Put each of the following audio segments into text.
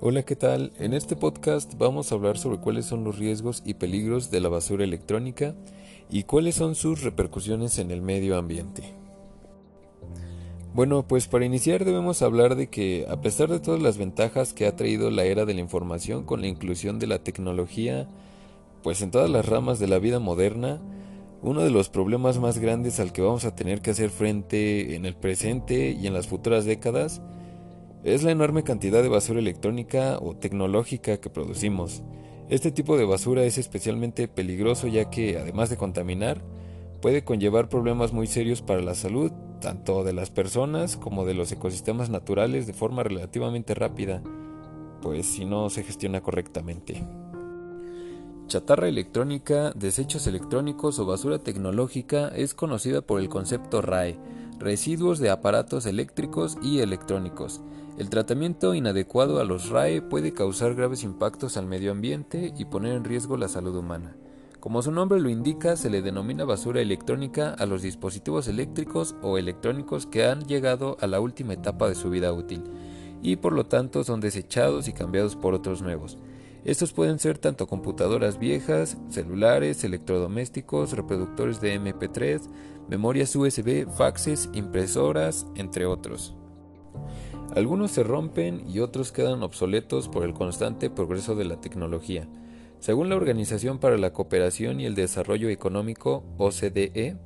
Hola, ¿qué tal? En este podcast vamos a hablar sobre cuáles son los riesgos y peligros de la basura electrónica y cuáles son sus repercusiones en el medio ambiente. Bueno, pues para iniciar debemos hablar de que a pesar de todas las ventajas que ha traído la era de la información con la inclusión de la tecnología, pues en todas las ramas de la vida moderna, uno de los problemas más grandes al que vamos a tener que hacer frente en el presente y en las futuras décadas es la enorme cantidad de basura electrónica o tecnológica que producimos. Este tipo de basura es especialmente peligroso ya que, además de contaminar, puede conllevar problemas muy serios para la salud, tanto de las personas como de los ecosistemas naturales de forma relativamente rápida, pues si no se gestiona correctamente. Chatarra electrónica, desechos electrónicos o basura tecnológica es conocida por el concepto RAE, residuos de aparatos eléctricos y electrónicos. El tratamiento inadecuado a los RAE puede causar graves impactos al medio ambiente y poner en riesgo la salud humana. Como su nombre lo indica, se le denomina basura electrónica a los dispositivos eléctricos o electrónicos que han llegado a la última etapa de su vida útil y por lo tanto son desechados y cambiados por otros nuevos. Estos pueden ser tanto computadoras viejas, celulares, electrodomésticos, reproductores de MP3, memorias USB, faxes, impresoras, entre otros. Algunos se rompen y otros quedan obsoletos por el constante progreso de la tecnología. Según la Organización para la Cooperación y el Desarrollo Económico, OCDE,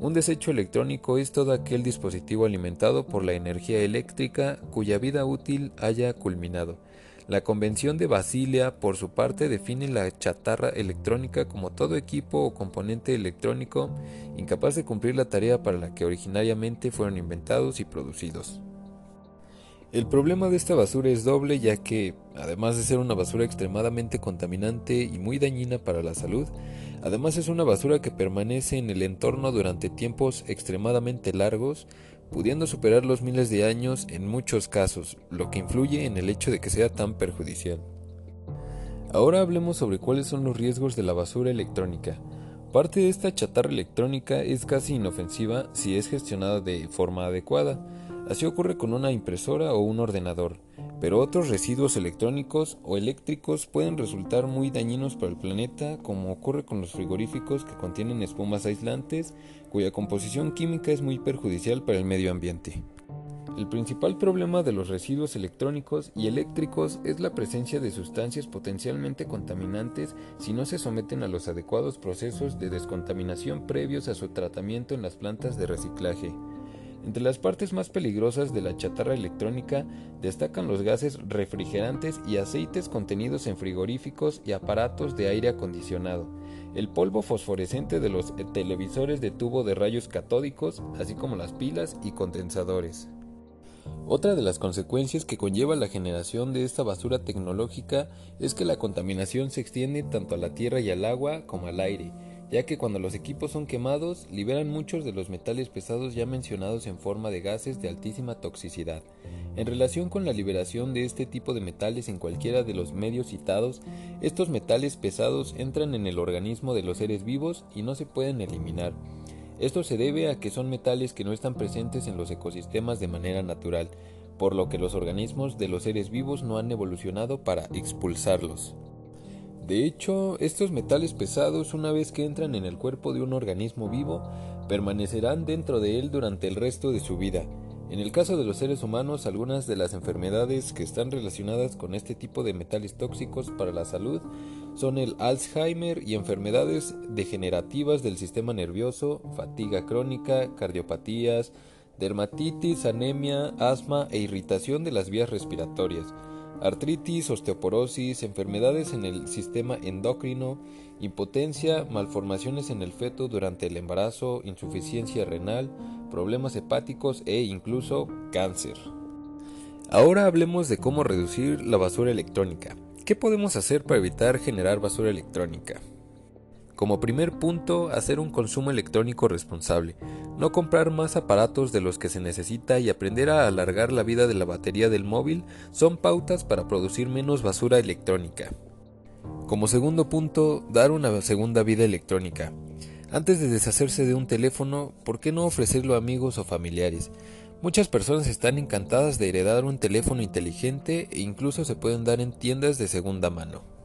un desecho electrónico es todo aquel dispositivo alimentado por la energía eléctrica cuya vida útil haya culminado. La Convención de Basilia, por su parte, define la chatarra electrónica como todo equipo o componente electrónico incapaz de cumplir la tarea para la que originariamente fueron inventados y producidos. El problema de esta basura es doble ya que, además de ser una basura extremadamente contaminante y muy dañina para la salud, además es una basura que permanece en el entorno durante tiempos extremadamente largos, pudiendo superar los miles de años en muchos casos, lo que influye en el hecho de que sea tan perjudicial. Ahora hablemos sobre cuáles son los riesgos de la basura electrónica. Parte de esta chatarra electrónica es casi inofensiva si es gestionada de forma adecuada. Así ocurre con una impresora o un ordenador, pero otros residuos electrónicos o eléctricos pueden resultar muy dañinos para el planeta, como ocurre con los frigoríficos que contienen espumas aislantes, cuya composición química es muy perjudicial para el medio ambiente. El principal problema de los residuos electrónicos y eléctricos es la presencia de sustancias potencialmente contaminantes si no se someten a los adecuados procesos de descontaminación previos a su tratamiento en las plantas de reciclaje. Entre las partes más peligrosas de la chatarra electrónica destacan los gases refrigerantes y aceites contenidos en frigoríficos y aparatos de aire acondicionado, el polvo fosforescente de los televisores de tubo de rayos catódicos, así como las pilas y condensadores. Otra de las consecuencias que conlleva la generación de esta basura tecnológica es que la contaminación se extiende tanto a la tierra y al agua como al aire, ya que cuando los equipos son quemados liberan muchos de los metales pesados ya mencionados en forma de gases de altísima toxicidad. En relación con la liberación de este tipo de metales en cualquiera de los medios citados, estos metales pesados entran en el organismo de los seres vivos y no se pueden eliminar. Esto se debe a que son metales que no están presentes en los ecosistemas de manera natural, por lo que los organismos de los seres vivos no han evolucionado para expulsarlos. De hecho, estos metales pesados, una vez que entran en el cuerpo de un organismo vivo, permanecerán dentro de él durante el resto de su vida. En el caso de los seres humanos, algunas de las enfermedades que están relacionadas con este tipo de metales tóxicos para la salud son el Alzheimer y enfermedades degenerativas del sistema nervioso, fatiga crónica, cardiopatías, dermatitis, anemia, asma e irritación de las vías respiratorias artritis, osteoporosis, enfermedades en el sistema endocrino, impotencia, malformaciones en el feto durante el embarazo, insuficiencia renal, problemas hepáticos e incluso cáncer. Ahora hablemos de cómo reducir la basura electrónica. ¿Qué podemos hacer para evitar generar basura electrónica? Como primer punto, hacer un consumo electrónico responsable, no comprar más aparatos de los que se necesita y aprender a alargar la vida de la batería del móvil son pautas para producir menos basura electrónica. Como segundo punto, dar una segunda vida electrónica. Antes de deshacerse de un teléfono, ¿por qué no ofrecerlo a amigos o familiares? Muchas personas están encantadas de heredar un teléfono inteligente e incluso se pueden dar en tiendas de segunda mano.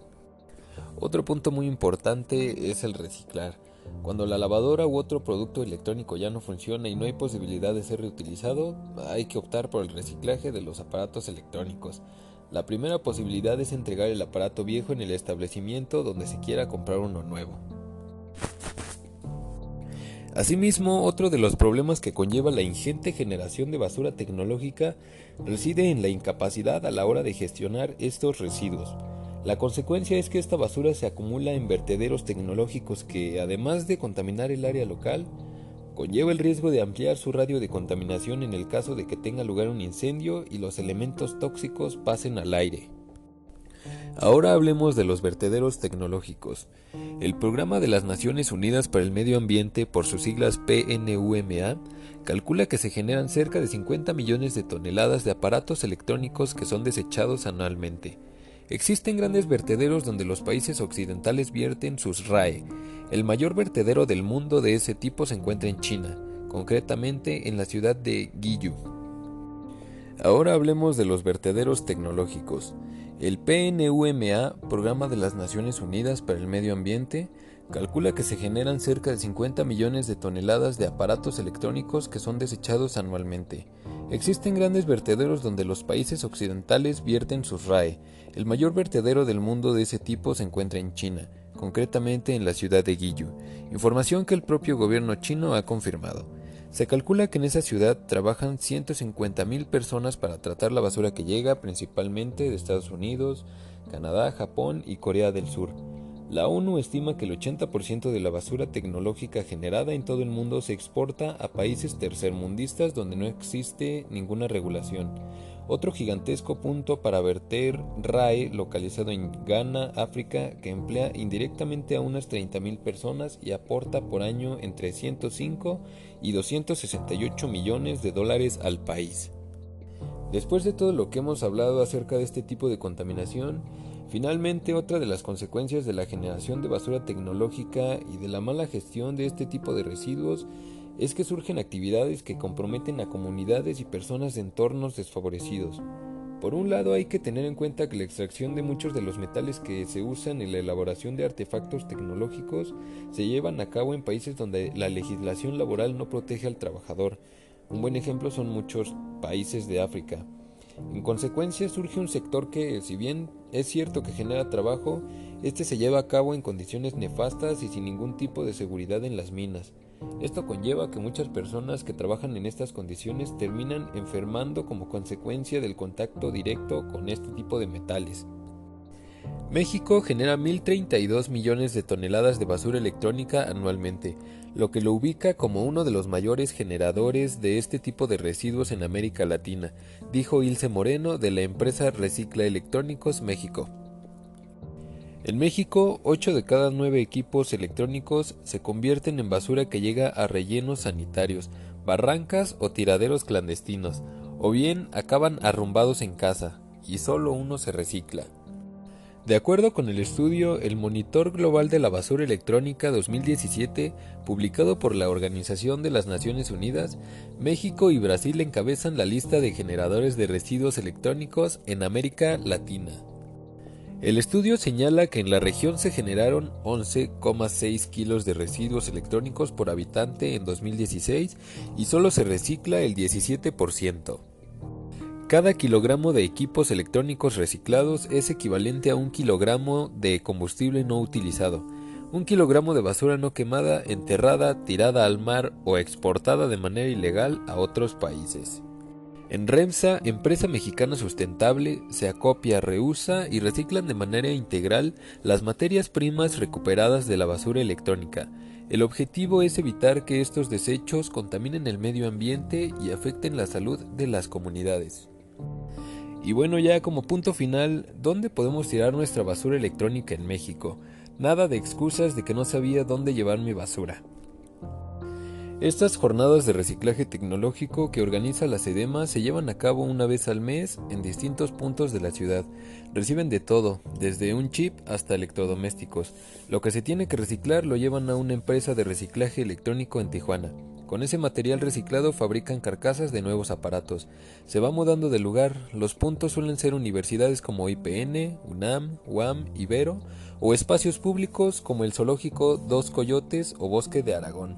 Otro punto muy importante es el reciclar. Cuando la lavadora u otro producto electrónico ya no funciona y no hay posibilidad de ser reutilizado, hay que optar por el reciclaje de los aparatos electrónicos. La primera posibilidad es entregar el aparato viejo en el establecimiento donde se quiera comprar uno nuevo. Asimismo, otro de los problemas que conlleva la ingente generación de basura tecnológica reside en la incapacidad a la hora de gestionar estos residuos. La consecuencia es que esta basura se acumula en vertederos tecnológicos que, además de contaminar el área local, conlleva el riesgo de ampliar su radio de contaminación en el caso de que tenga lugar un incendio y los elementos tóxicos pasen al aire. Ahora hablemos de los vertederos tecnológicos. El Programa de las Naciones Unidas para el Medio Ambiente, por sus siglas PNUMA, calcula que se generan cerca de 50 millones de toneladas de aparatos electrónicos que son desechados anualmente. Existen grandes vertederos donde los países occidentales vierten sus RAE. El mayor vertedero del mundo de ese tipo se encuentra en China, concretamente en la ciudad de Guiyu. Ahora hablemos de los vertederos tecnológicos. El PNUMA, Programa de las Naciones Unidas para el Medio Ambiente, calcula que se generan cerca de 50 millones de toneladas de aparatos electrónicos que son desechados anualmente. Existen grandes vertederos donde los países occidentales vierten sus RAE. El mayor vertedero del mundo de ese tipo se encuentra en China, concretamente en la ciudad de Guiyu, información que el propio gobierno chino ha confirmado. Se calcula que en esa ciudad trabajan 150.000 personas para tratar la basura que llega principalmente de Estados Unidos, Canadá, Japón y Corea del Sur. La ONU estima que el 80% de la basura tecnológica generada en todo el mundo se exporta a países tercermundistas donde no existe ninguna regulación. Otro gigantesco punto para verter RAE localizado en Ghana, África, que emplea indirectamente a unas 30.000 personas y aporta por año entre 105 y 268 millones de dólares al país. Después de todo lo que hemos hablado acerca de este tipo de contaminación, Finalmente, otra de las consecuencias de la generación de basura tecnológica y de la mala gestión de este tipo de residuos es que surgen actividades que comprometen a comunidades y personas de entornos desfavorecidos. Por un lado hay que tener en cuenta que la extracción de muchos de los metales que se usan en la elaboración de artefactos tecnológicos se llevan a cabo en países donde la legislación laboral no protege al trabajador. Un buen ejemplo son muchos países de África. En consecuencia surge un sector que, si bien es cierto que genera trabajo, este se lleva a cabo en condiciones nefastas y sin ningún tipo de seguridad en las minas. Esto conlleva que muchas personas que trabajan en estas condiciones terminan enfermando como consecuencia del contacto directo con este tipo de metales. México genera 1.032 millones de toneladas de basura electrónica anualmente, lo que lo ubica como uno de los mayores generadores de este tipo de residuos en América Latina, dijo Ilse Moreno de la empresa Recicla Electrónicos México. En México, 8 de cada 9 equipos electrónicos se convierten en basura que llega a rellenos sanitarios, barrancas o tiraderos clandestinos, o bien acaban arrumbados en casa, y solo uno se recicla. De acuerdo con el estudio El Monitor Global de la Basura Electrónica 2017, publicado por la Organización de las Naciones Unidas, México y Brasil encabezan la lista de generadores de residuos electrónicos en América Latina. El estudio señala que en la región se generaron 11,6 kilos de residuos electrónicos por habitante en 2016 y solo se recicla el 17%. Cada kilogramo de equipos electrónicos reciclados es equivalente a un kilogramo de combustible no utilizado, un kilogramo de basura no quemada, enterrada, tirada al mar o exportada de manera ilegal a otros países. En REMSA, empresa mexicana sustentable, se acopia, reusa y reciclan de manera integral las materias primas recuperadas de la basura electrónica. El objetivo es evitar que estos desechos contaminen el medio ambiente y afecten la salud de las comunidades. Y bueno, ya como punto final, ¿dónde podemos tirar nuestra basura electrónica en México? Nada de excusas de que no sabía dónde llevar mi basura. Estas jornadas de reciclaje tecnológico que organiza la SEDEMA se llevan a cabo una vez al mes en distintos puntos de la ciudad. Reciben de todo, desde un chip hasta electrodomésticos. Lo que se tiene que reciclar lo llevan a una empresa de reciclaje electrónico en Tijuana Con ese material reciclado fabrican carcasas de nuevos aparatos. Se va mudando de lugar. Los puntos suelen ser universidades como IPN, UNAM, UAM, Ibero o espacios públicos como el zoológico Dos Coyotes o Bosque de Aragón.